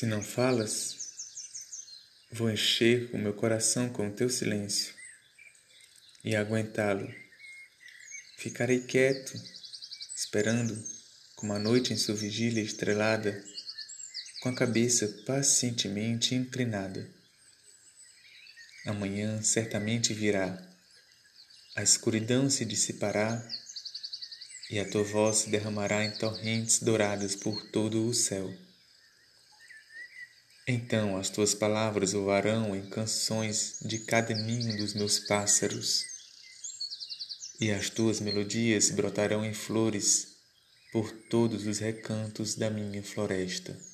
Se não falas, vou encher o meu coração com o teu silêncio e aguentá-lo. Ficarei quieto, esperando, como a noite em sua vigília estrelada, com a cabeça pacientemente inclinada. Amanhã certamente virá, a escuridão se dissipará e a tua voz se derramará em torrentes douradas por todo o céu. Então as tuas palavras voarão em canções de cada ninho dos meus pássaros, e as tuas melodias brotarão em flores por todos os recantos da minha floresta.